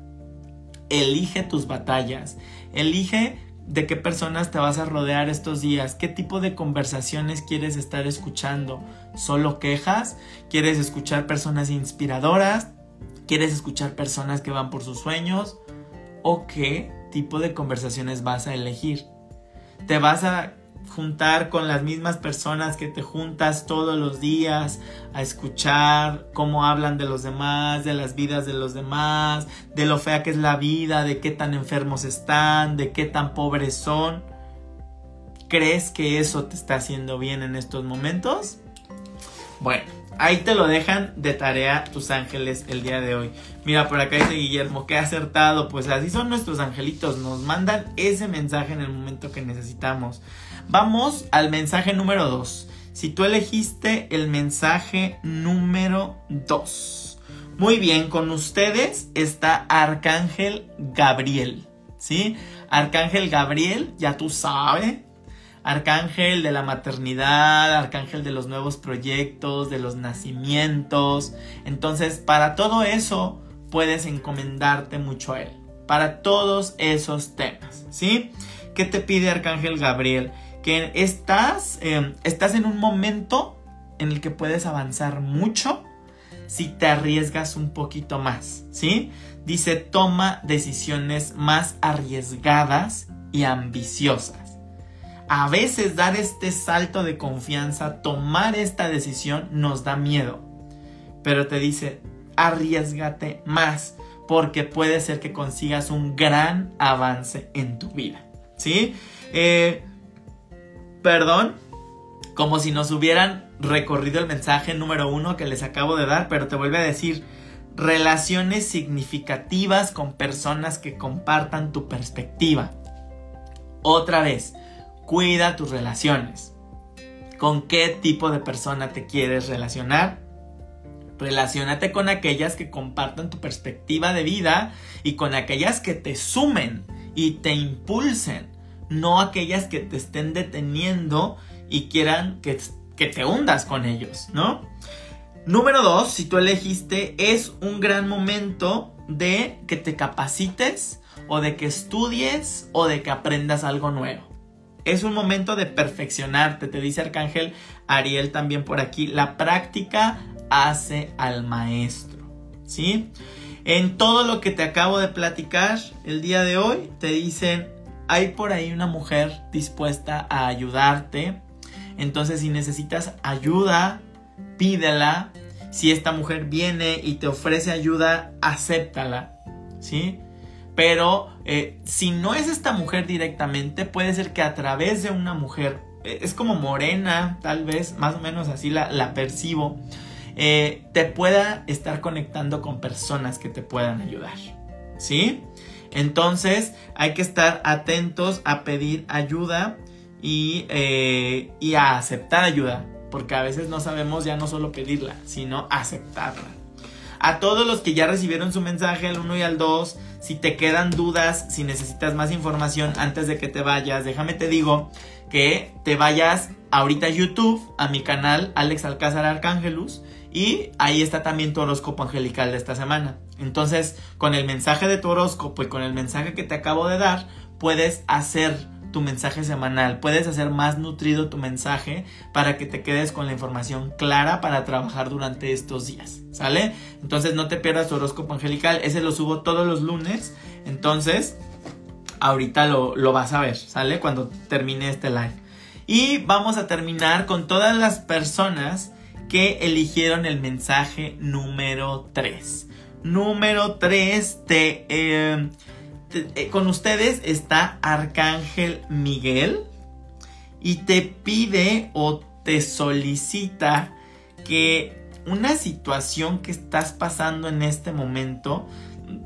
elige tus batallas, elige de qué personas te vas a rodear estos días, qué tipo de conversaciones quieres estar escuchando, solo quejas, quieres escuchar personas inspiradoras, quieres escuchar personas que van por sus sueños o qué tipo de conversaciones vas a elegir. Te vas a juntar con las mismas personas que te juntas todos los días a escuchar cómo hablan de los demás, de las vidas de los demás, de lo fea que es la vida, de qué tan enfermos están, de qué tan pobres son. ¿Crees que eso te está haciendo bien en estos momentos? Bueno, ahí te lo dejan de tarea tus ángeles el día de hoy. Mira, por acá dice Guillermo, qué acertado. Pues así son nuestros angelitos, nos mandan ese mensaje en el momento que necesitamos. Vamos al mensaje número 2. Si tú elegiste el mensaje número 2. Muy bien, con ustedes está Arcángel Gabriel. ¿Sí? Arcángel Gabriel, ya tú sabes. Arcángel de la maternidad, arcángel de los nuevos proyectos, de los nacimientos. Entonces, para todo eso puedes encomendarte mucho a él. Para todos esos temas, ¿sí? ¿Qué te pide Arcángel Gabriel? que estás, em, estás en un momento en el que puedes avanzar mucho si te arriesgas un poquito más, ¿sí? Dice, toma decisiones más arriesgadas y ambiciosas. A veces dar este salto de confianza, tomar esta decisión nos da miedo, pero te dice, arriesgate más porque puede ser que consigas un gran avance en tu vida, ¿sí? Eh, perdón, como si nos hubieran recorrido el mensaje número uno que les acabo de dar, pero te vuelve a decir relaciones significativas con personas que compartan tu perspectiva. Otra vez, cuida tus relaciones. ¿Con qué tipo de persona te quieres relacionar? Relaciónate con aquellas que compartan tu perspectiva de vida y con aquellas que te sumen y te impulsen no aquellas que te estén deteniendo y quieran que, que te hundas con ellos, ¿no? Número dos, si tú elegiste, es un gran momento de que te capacites o de que estudies o de que aprendas algo nuevo. Es un momento de perfeccionarte, te dice Arcángel Ariel también por aquí. La práctica hace al maestro, ¿sí? En todo lo que te acabo de platicar el día de hoy, te dicen hay por ahí una mujer dispuesta a ayudarte. Entonces si necesitas ayuda, pídela. Si esta mujer viene y te ofrece ayuda, acéptala. ¿Sí? Pero eh, si no es esta mujer directamente, puede ser que a través de una mujer, eh, es como morena, tal vez, más o menos así la, percibo, eh, te pueda estar conectando con personas que te puedan ayudar. ¿Sí? Entonces hay que estar atentos a pedir ayuda eh, y, a aceptar ayuda, porque a veces no sabemos ya no solo pedirla, sino aceptarla. A todos los que ya recibieron su mensaje al 1 y al 2, si te quedan dudas, si necesitas más información antes de que te vayas, déjame te digo que te vayas ahorita a YouTube, a mi canal Alex Alcázar Arcángelus, y ahí está también tu horóscopo angelical de esta semana. Entonces, con el mensaje de tu horóscopo y con el mensaje que te acabo de dar, puedes hacer tu mensaje semanal, puedes hacer más nutrido tu mensaje para que te quedes con la información clara para trabajar durante estos días, ¿sale? Entonces no te pierdas tu horóscopo angelical, ese lo subo todos los lunes, entonces ahorita lo, lo vas a ver, ¿sale? Cuando termine este live. Y vamos a terminar con todas las personas que eligieron el mensaje número 3 número 3 eh, eh, con ustedes está Arcángel Miguel y te pide o te solicita que una situación que estás pasando en este momento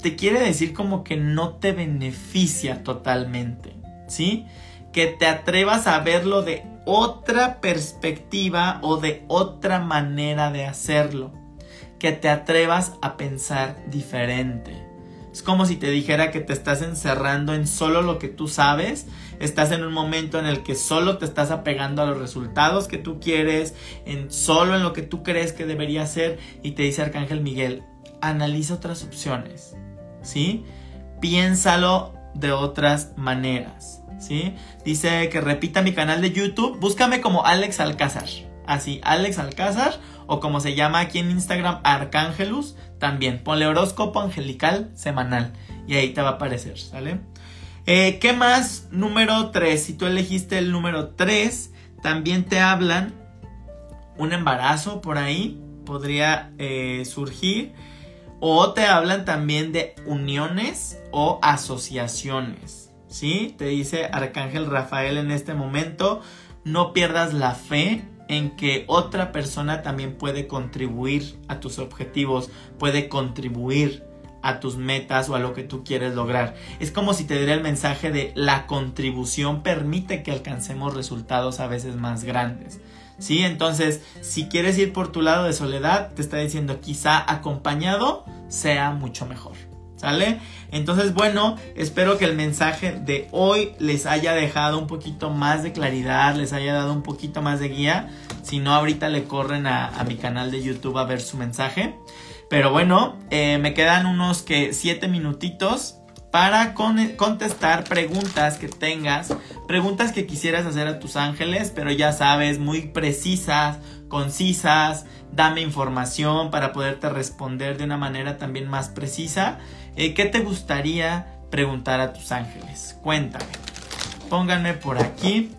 te quiere decir como que no te beneficia totalmente, ¿sí? Que te atrevas a verlo de otra perspectiva o de otra manera de hacerlo que te atrevas a pensar diferente. Es como si te dijera que te estás encerrando en solo lo que tú sabes. Estás en un momento en el que solo te estás apegando a los resultados que tú quieres, en solo en lo que tú crees que debería ser. Y te dice Arcángel Miguel, analiza otras opciones. ¿Sí? Piénsalo de otras maneras. ¿Sí? Dice que repita mi canal de YouTube. Búscame como Alex Alcázar. Así, Alex Alcázar. O como se llama aquí en Instagram, Arcángelus también. Ponle horóscopo angelical semanal y ahí te va a aparecer, ¿sale? Eh, ¿Qué más? Número 3. Si tú elegiste el número 3, también te hablan un embarazo por ahí, podría eh, surgir. O te hablan también de uniones o asociaciones. ¿Sí? Te dice Arcángel Rafael en este momento, no pierdas la fe en que otra persona también puede contribuir a tus objetivos, puede contribuir a tus metas o a lo que tú quieres lograr. Es como si te diera el mensaje de la contribución permite que alcancemos resultados a veces más grandes. ¿Sí? Entonces, si quieres ir por tu lado de soledad, te está diciendo quizá acompañado sea mucho mejor. ¿Sale? Entonces, bueno, espero que el mensaje de hoy les haya dejado un poquito más de claridad, les haya dado un poquito más de guía. Si no, ahorita le corren a, mi canal de YouTube a ver su mensaje. Pero bueno, eh, me quedan unos que siete minutitos para contestar preguntas que tengas, preguntas que quisieras hacer a tus ángeles, pero ya sabes, muy precisas, concisas, dame información para poderte responder de una manera también más precisa. Eh, ¿Qué te gustaría preguntar a tus ángeles? Cuéntame. Pónganme por aquí.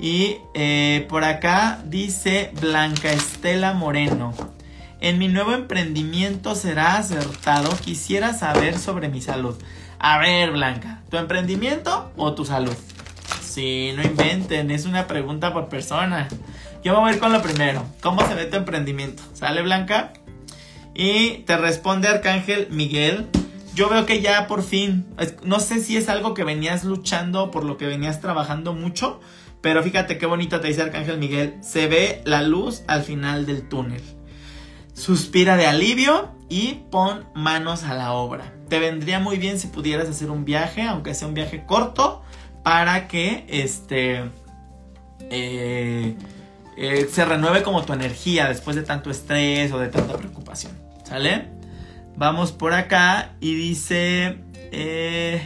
Y eh, por acá dice Blanca Estela Moreno. En mi nuevo emprendimiento será acertado. Quisiera saber sobre mi salud. A ver, Blanca, ¿tu emprendimiento o tu salud? Sí, no inventen, es una pregunta por persona. Yo voy a ir con lo primero. ¿Cómo se ve tu emprendimiento? ¿Sale, Blanca? Y te responde Arcángel Miguel yo veo que ya por fin, no sé si es algo que venías luchando, por lo que venías trabajando mucho, pero fíjate qué bonito te dice Arcángel Miguel, se ve la luz al final del túnel. Suspira de alivio y pon manos a la obra. Te vendría muy bien si pudieras hacer un viaje, aunque sea un viaje corto, para que este eh, eh, se renueve como tu energía después de tanto estrés o de tanta preocupación. ¿Sale? Vamos por acá y dice... Eh,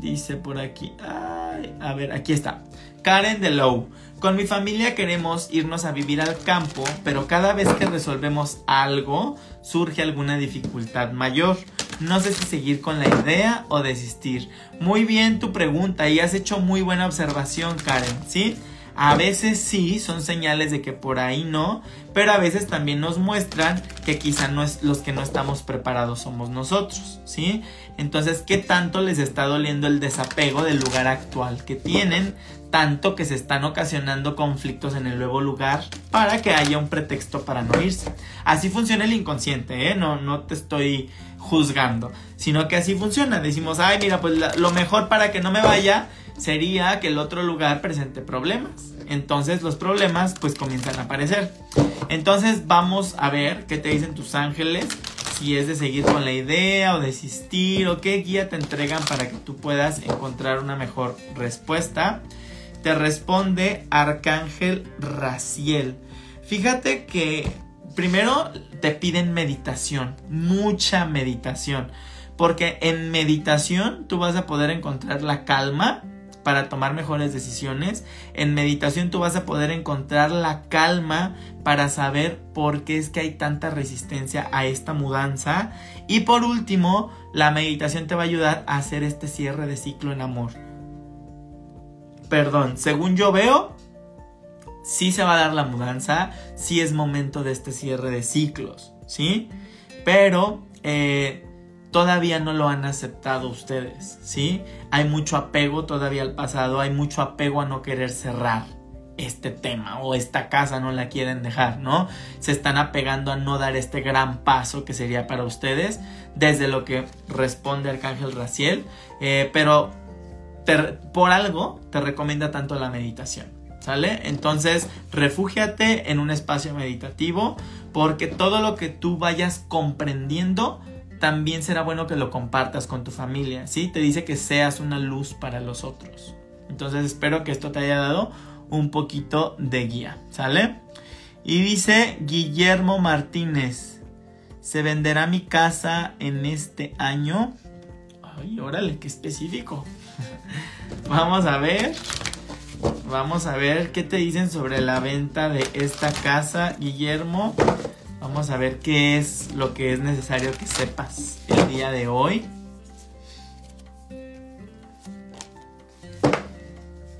dice por aquí... a ver, aquí está. Karen de Low. Con mi familia queremos irnos a vivir al campo, pero cada vez que resolvemos algo surge alguna dificultad mayor. No sé si seguir con la idea o desistir. Muy bien tu pregunta y has hecho muy buena observación, Karen, ¿sí? A veces sí, son señales de que por ahí no, pero a veces también nos muestran que quizá no es los que no estamos preparados somos nosotros, ¿sí? Entonces, ¿qué tanto les está doliendo el desapego del lugar actual que tienen? Tanto que se están ocasionando conflictos en el nuevo lugar para que haya un pretexto para no irse. Así funciona el inconsciente, ¿eh? No, no te estoy juzgando, sino que así funciona. Decimos, ay, mira, pues lo mejor para que no me vaya sería que el otro lugar presente problemas. Entonces los problemas pues comienzan a aparecer. Entonces vamos a ver qué te dicen tus ángeles. Si es de seguir con la idea o desistir o qué guía te entregan para que tú puedas encontrar una mejor respuesta. Te responde Arcángel Raciel. Fíjate que primero te piden meditación, mucha meditación. Porque en meditación tú vas a poder encontrar la calma para tomar mejores decisiones. En meditación tú vas a poder encontrar la calma para saber por qué es que hay tanta resistencia a esta mudanza. Y por último, la meditación te va a ayudar a hacer este cierre de ciclo en amor. Perdón, según yo veo, sí se va a dar la mudanza, sí es momento de este cierre de ciclos, ¿sí? Pero eh, todavía no lo han aceptado ustedes, ¿sí? Hay mucho apego todavía al pasado, hay mucho apego a no querer cerrar este tema o esta casa no la quieren dejar, ¿no? Se están apegando a no dar este gran paso que sería para ustedes desde lo que responde Arcángel Raciel, eh, pero por algo te recomienda tanto la meditación, ¿sale? Entonces, refúgiate en un espacio meditativo, porque todo lo que tú vayas comprendiendo también será bueno que lo compartas con tu familia, ¿sí? Te dice que seas una luz para los otros. Entonces espero que esto te haya dado un poquito de guía, ¿sale? Y dice Guillermo Martínez, ¿se venderá mi casa en este año? Ay, órale, qué específico. Vamos a ver. Vamos a ver qué te dicen sobre la venta de esta casa, Guillermo. Vamos a ver qué es lo que es necesario que sepas el día de hoy.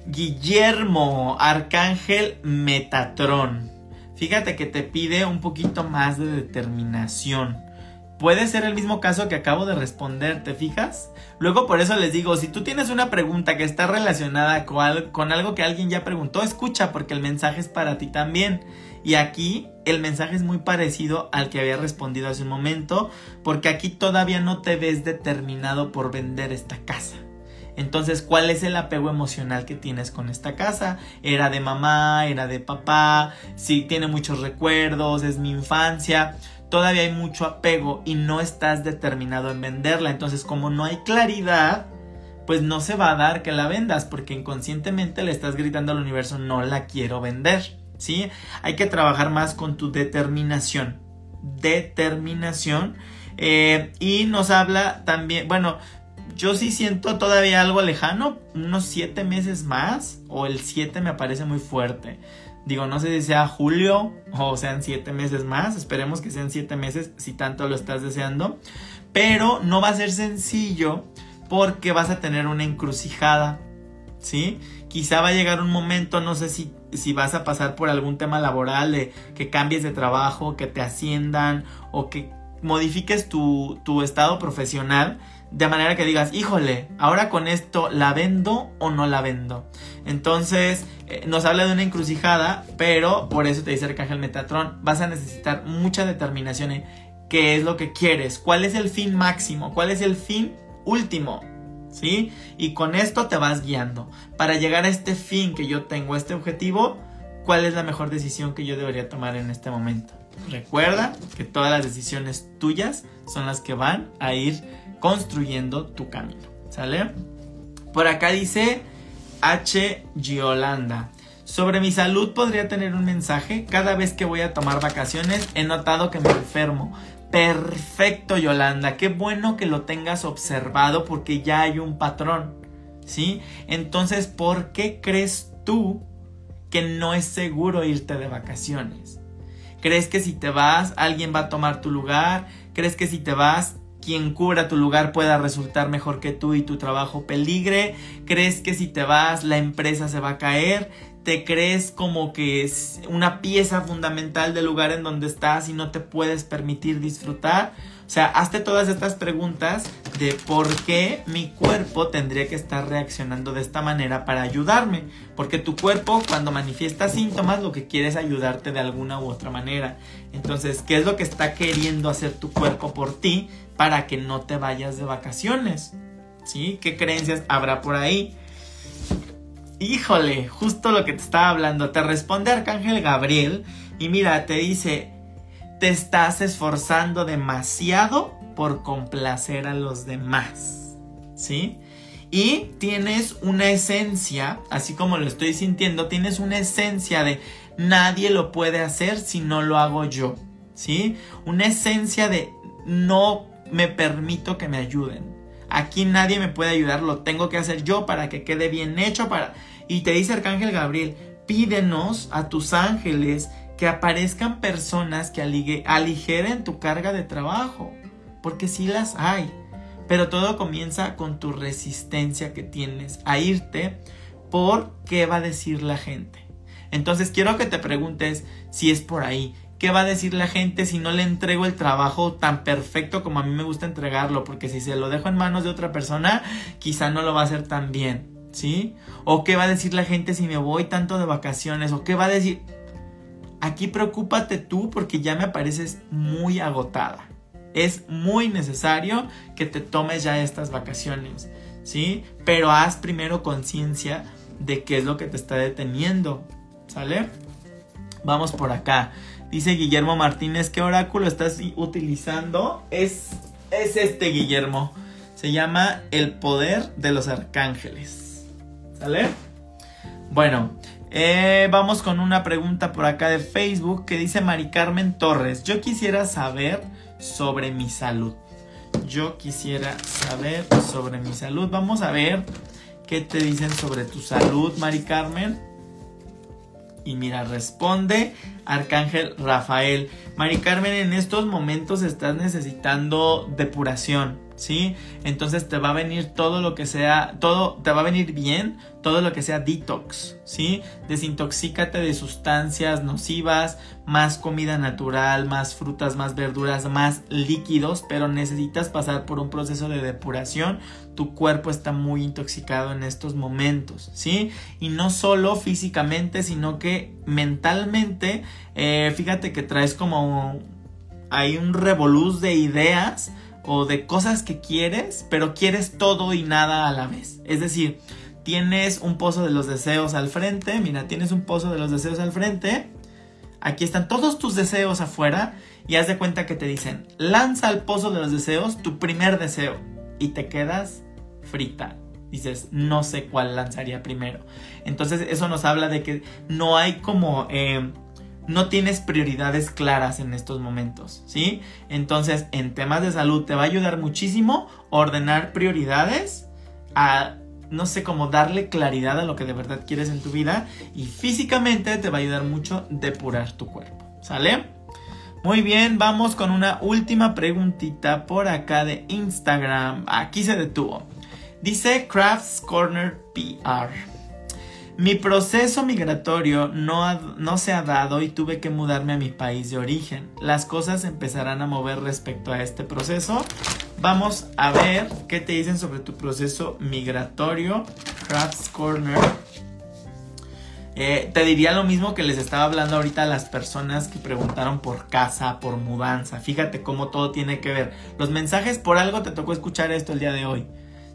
Guillermo, Arcángel Metatrón. Fíjate que te pide un poquito más de determinación. Puede ser el mismo caso que acabo de responder, ¿te fijas? Luego por eso les digo, si tú tienes una pregunta que está relacionada con, algo que alguien ya preguntó, escucha porque el mensaje es para ti también. Y aquí el mensaje es muy parecido al que había respondido hace un momento, porque aquí todavía no te ves determinado por vender esta casa. Entonces, ¿cuál es el apego emocional que tienes con esta casa? Era de mamá, era de papá, sí, tiene muchos recuerdos, es mi infancia todavía hay mucho apego y no estás determinado en venderla. Entonces, como no hay claridad, pues no se va a dar que la vendas porque inconscientemente le estás gritando al universo no la quiero vender. ¿Sí? Hay que trabajar más con tu determinación. Determinación. Eh, y nos habla también, bueno, yo sí siento todavía algo lejano, unos siete meses más, o el siete me parece muy fuerte. Digo, no sé si sea julio o sean siete meses más. Esperemos que sean siete meses si tanto lo estás deseando. Pero no va a ser sencillo porque vas a tener una encrucijada. ¿Sí? Quizá va a llegar un momento, no sé si, si vas a pasar por algún tema laboral de que cambies de trabajo, que te asciendan o que modifiques tu, tu estado profesional de manera que digas, híjole, ahora con esto la vendo o no la vendo. Entonces, eh, nos habla de una encrucijada, pero por eso te dice Arcángel Metatron, vas a necesitar mucha determinación en qué es lo que quieres, cuál es el fin máximo, cuál es el fin último. ¿Sí? Y con esto te vas guiando. Para llegar a este fin que yo tengo, este objetivo, ¿cuál es la mejor decisión que yo debería tomar en este momento? Recuerda que todas las decisiones tuyas son las que van a ir construyendo tu camino. ¿Sale? Por acá dice H. Giolanda. Sobre mi salud podría tener un mensaje. Cada vez que voy a tomar vacaciones he notado que me enfermo. Perfecto, Yolanda. Qué bueno que lo tengas observado porque ya hay un patrón. ¿Sí? Entonces, ¿por qué crees tú que no es seguro irte de vacaciones? ¿Crees que si te vas alguien va a tomar tu lugar? ¿Crees que si te vas quien cubra tu lugar pueda resultar mejor que tú y tu trabajo peligre? ¿Crees que si te vas la empresa se va a caer? ¿Te crees como que es una pieza fundamental del lugar en donde estás y no te puedes permitir disfrutar? O sea, hazte todas estas preguntas de por qué mi cuerpo tendría que estar reaccionando de esta manera para ayudarme. Porque tu cuerpo cuando manifiesta síntomas lo que quiere es ayudarte de alguna u otra manera. Entonces, ¿qué es lo que está queriendo hacer tu cuerpo por ti para que no te vayas de vacaciones? ¿Sí? ¿Qué creencias habrá por ahí? Híjole, justo lo que te estaba hablando. Te responde Arcángel Gabriel y mira, te dice, te estás esforzando demasiado por complacer a los demás. ¿Sí? Y tienes una esencia, así como lo estoy sintiendo, tienes una esencia de nadie lo puede hacer si no lo hago yo. ¿Sí? Una esencia de no me permito que me ayuden. Aquí nadie me puede ayudar, lo tengo que hacer yo para que quede bien hecho para y te dice Arcángel Gabriel, pídenos a tus ángeles que aparezcan personas que aligeren tu carga de trabajo, porque sí las hay, pero todo comienza con tu resistencia que tienes a irte por qué va a decir la gente. Entonces quiero que te preguntes si es por ahí. ¿Qué va a decir la gente si no le entrego el trabajo tan perfecto como a mí me gusta entregarlo? Porque si se lo dejo en manos de otra persona, quizá no lo va a hacer tan bien. ¿Sí? ¿O qué va a decir la gente si me voy tanto de vacaciones? ¿O qué va a decir? Aquí preocúpate tú porque ya me pareces muy agotada. Es muy necesario que te tomes ya estas vacaciones, ¿sí? Pero haz primero conciencia de qué es lo que te está deteniendo, ¿sale? Vamos por acá. Dice Guillermo Martínez, ¿qué oráculo estás utilizando? Es, es este, Guillermo. Se llama El Poder de los Arcángeles. ¿Sale? Bueno, eh, vamos con una pregunta por acá de Facebook que dice Mari Carmen Torres. Yo quisiera saber sobre mi salud. Yo quisiera saber sobre mi salud. Vamos a ver qué te dicen sobre tu salud, Mari Carmen. Y mira, responde Arcángel Rafael. Mari Carmen, en estos momentos estás necesitando depuración, ¿sí? Entonces te va a venir todo lo que sea, todo te va a venir bien, todo lo que sea detox, ¿sí? Desintoxícate de sustancias nocivas, más comida natural, más frutas, más verduras, más líquidos, pero necesitas pasar por un proceso de depuración. Tu cuerpo está muy intoxicado en estos momentos, ¿sí? Y no solo físicamente, sino que mentalmente, eh, fíjate que traes como hay un revoluz de ideas o de cosas que quieres, pero quieres todo y nada a la vez. Es decir, tienes un pozo de los deseos al frente, mira, tienes un pozo de los deseos al frente, aquí están todos tus deseos afuera y haz de cuenta que te dicen, lanza al pozo de los deseos tu primer deseo y te quedas frita. Dices, no sé cuál lanzaría primero. Entonces eso nos habla de que no hay como... Eh, no tienes prioridades claras en estos momentos, ¿sí? Entonces, en temas de salud te va a ayudar muchísimo ordenar prioridades a no sé cómo darle claridad a lo que de verdad quieres en tu vida y físicamente te va a ayudar mucho depurar tu cuerpo, ¿sale? Muy bien, vamos con una última preguntita por acá de Instagram. Aquí se detuvo. Dice Crafts Corner PR. Mi proceso migratorio no, no, se ha dado y tuve que mudarme a mi país de origen. Las cosas empezarán a mover respecto a este proceso. Vamos a ver qué te dicen sobre tu proceso migratorio. Crafts Corner. Eh, te diría lo mismo que les estaba hablando ahorita a las personas que preguntaron por casa, por mudanza. Fíjate cómo todo tiene que ver. Los mensajes por algo te tocó escuchar esto el día de hoy.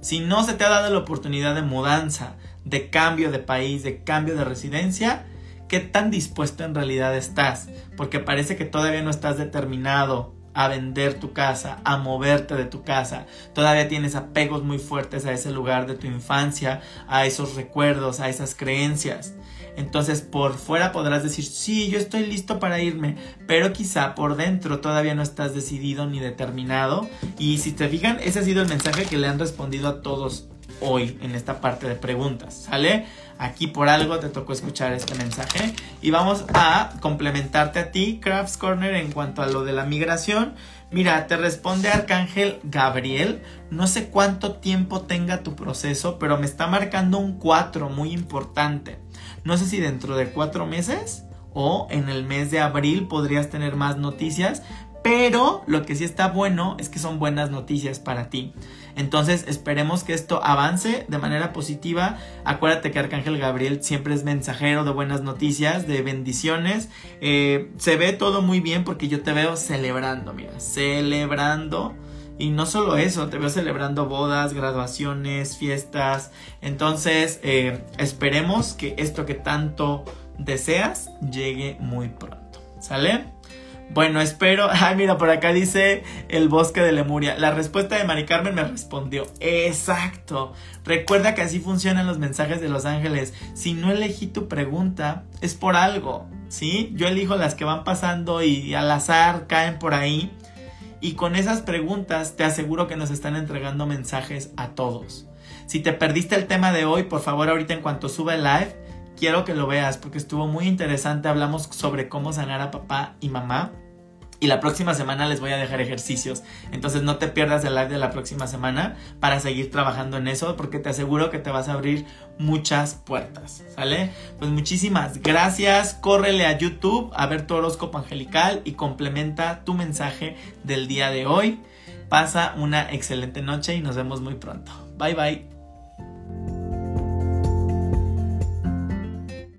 Si no se te ha dado la oportunidad de mudanza, de cambio de país, de cambio de residencia, ¿qué tan dispuesto en realidad estás? Porque parece que todavía no estás determinado a vender tu casa, a moverte de tu casa. Todavía tienes apegos muy fuertes a ese lugar de tu infancia, a esos recuerdos, a esas creencias. Entonces por fuera podrás decir, sí, yo estoy listo para irme, pero quizá por dentro todavía no estás decidido ni determinado. Y si te fijan, ese ha sido el mensaje que le han respondido a todos hoy en esta parte de preguntas, ¿sale? Aquí por algo te tocó escuchar este mensaje y vamos a complementarte a ti, Crafts Corner, en cuanto a lo de la migración. Mira, te responde Arcángel Gabriel. No sé cuánto tiempo tenga tu proceso, pero me está marcando un 4 muy importante. No sé si dentro de 4 meses o en el mes de abril podrías tener más noticias, pero lo que sí está bueno es que son buenas noticias para ti. Entonces esperemos que esto avance de manera positiva. Acuérdate que Arcángel Gabriel siempre es mensajero de buenas noticias, de bendiciones. Eh, se ve todo muy bien porque yo te veo celebrando, mira, celebrando. Y no solo eso, te veo celebrando bodas, graduaciones, fiestas. Entonces, eh, esperemos que esto que tanto deseas llegue muy pronto. ¿Sale? Bueno, espero. Ay, mira, por acá dice el bosque de Lemuria. La respuesta de Mari Carmen me respondió. Exacto. Recuerda que así funcionan los mensajes de los ángeles. Si no elegí tu pregunta, es por algo. ¿Sí? Yo elijo las que van pasando y al azar caen por ahí. Y con esas preguntas te aseguro que nos están entregando mensajes a todos. Si te perdiste el tema de hoy, por favor, ahorita en cuanto suba el live, quiero que lo veas porque estuvo muy interesante. Hablamos sobre cómo sanar a papá y mamá. Y la próxima semana les voy a dejar ejercicios. Entonces no te pierdas el live de la próxima semana para seguir trabajando en eso porque te aseguro que te vas a abrir muchas puertas. ¿Sale? Pues muchísimas gracias. Córrele a YouTube a ver tu horóscopo angelical y complementa tu mensaje del día de hoy. Pasa una excelente noche y nos vemos muy pronto. Bye bye.